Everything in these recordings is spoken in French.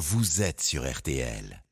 vous êtes sur RTL.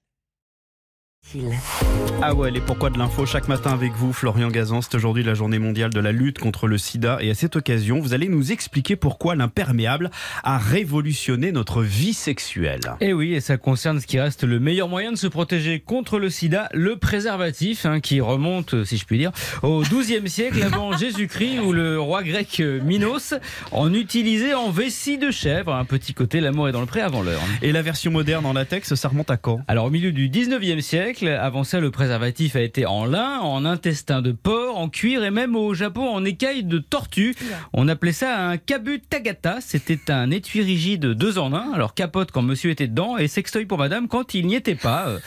Ah ouais, les pourquoi de l'info chaque matin avec vous, Florian Gazan. C'est aujourd'hui la journée mondiale de la lutte contre le sida. Et à cette occasion, vous allez nous expliquer pourquoi l'imperméable a révolutionné notre vie sexuelle. Et oui, et ça concerne ce qui reste le meilleur moyen de se protéger contre le sida, le préservatif, hein, qui remonte, si je puis dire, au XIIe siècle avant Jésus-Christ, où le roi grec Minos en utilisait en vessie de chèvre. Un petit côté, l'amour est dans le pré avant l'heure. Et la version moderne en latex, ça remonte à quand? Alors au milieu du 19e siècle, avant ça, le préservatif a été en lin, en intestin de porc, en cuir et même au Japon en écaille de tortue. On appelait ça un kabu tagata. C'était un étui rigide deux en un. Alors capote quand monsieur était dedans et sextoy pour madame quand il n'y était pas. Euh,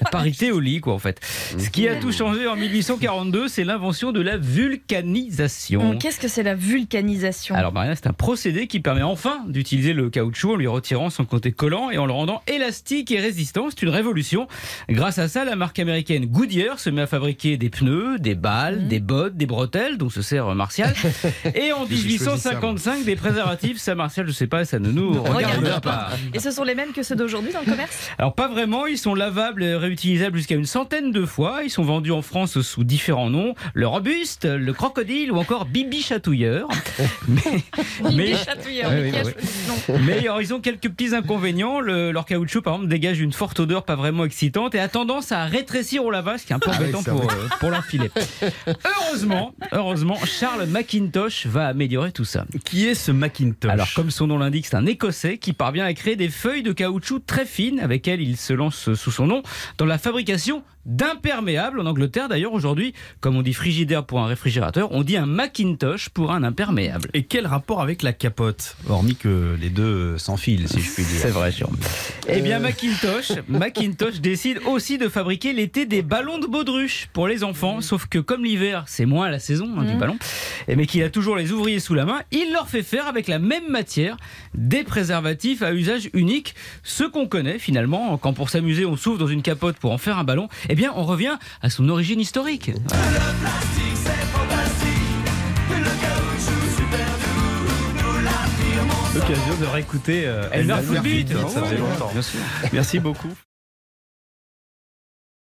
la parité au lit, quoi, en fait. Ce qui a tout changé en 1842, c'est l'invention de la vulcanisation. Qu'est-ce que c'est la vulcanisation? Alors, Maria, c'est un procédé qui permet enfin d'utiliser le caoutchouc en lui retirant son côté collant et en le rendant élastique et résistant. C'est une révolution. Grâce à ça, la marque américaine Goodyear se met à fabriquer des pneus, des balles, des bottes, des bretelles, dont se sert Martial. Et en 1855, des préservatifs. Ça, Martial, je sais pas, ça ne nous regarde pas. Et ce sont les mêmes que ceux d'aujourd'hui dans le commerce? Alors, pas vraiment. Ils sont lavables et réutilisables jusqu'à une centaine de fois. Ils sont vendus en France sous différents noms le robuste, le crocodile ou encore Bibi Chatouilleur. mais, Bibi Chatouilleur, oui, oui, oui. mais alors, ils ont quelques petits inconvénients. Le, leur caoutchouc, par exemple, dégage une forte odeur pas vraiment excitante et a tendance à rétrécir au lavage, ce qui est un peu ah embêtant pour, euh, pour l'enfiler. heureusement, heureusement, Charles McIntosh va améliorer tout ça. Qui est ce McIntosh Alors, comme son nom l'indique, c'est un Écossais qui parvient à créer des feuilles de caoutchouc très fines avec lesquelles il se lance sous son nom dans la fabrication d'imperméables. En Angleterre, d'ailleurs, aujourd'hui, comme on dit frigidaire pour un réfrigérateur, on dit un Macintosh pour un imperméable. Et quel rapport avec la capote? Hormis que les deux s'enfilent, si je puis dire. C'est vrai, sûr. Eh bien, Macintosh, Macintosh décide aussi de fabriquer l'été des ballons de baudruche pour les enfants. Sauf que comme l'hiver, c'est moins la saison hein, du mmh. ballon, mais qu'il a toujours les ouvriers sous la main, il leur fait faire avec la même matière des préservatifs à usage unique. Ce qu'on connaît finalement, quand pour s'amuser on s'ouvre dans une capote pour en faire un ballon, eh bien on revient à son origine historique. L'occasion de réécouter euh, Elle meurt Footbeat. Ça faisait longtemps. Merci beaucoup.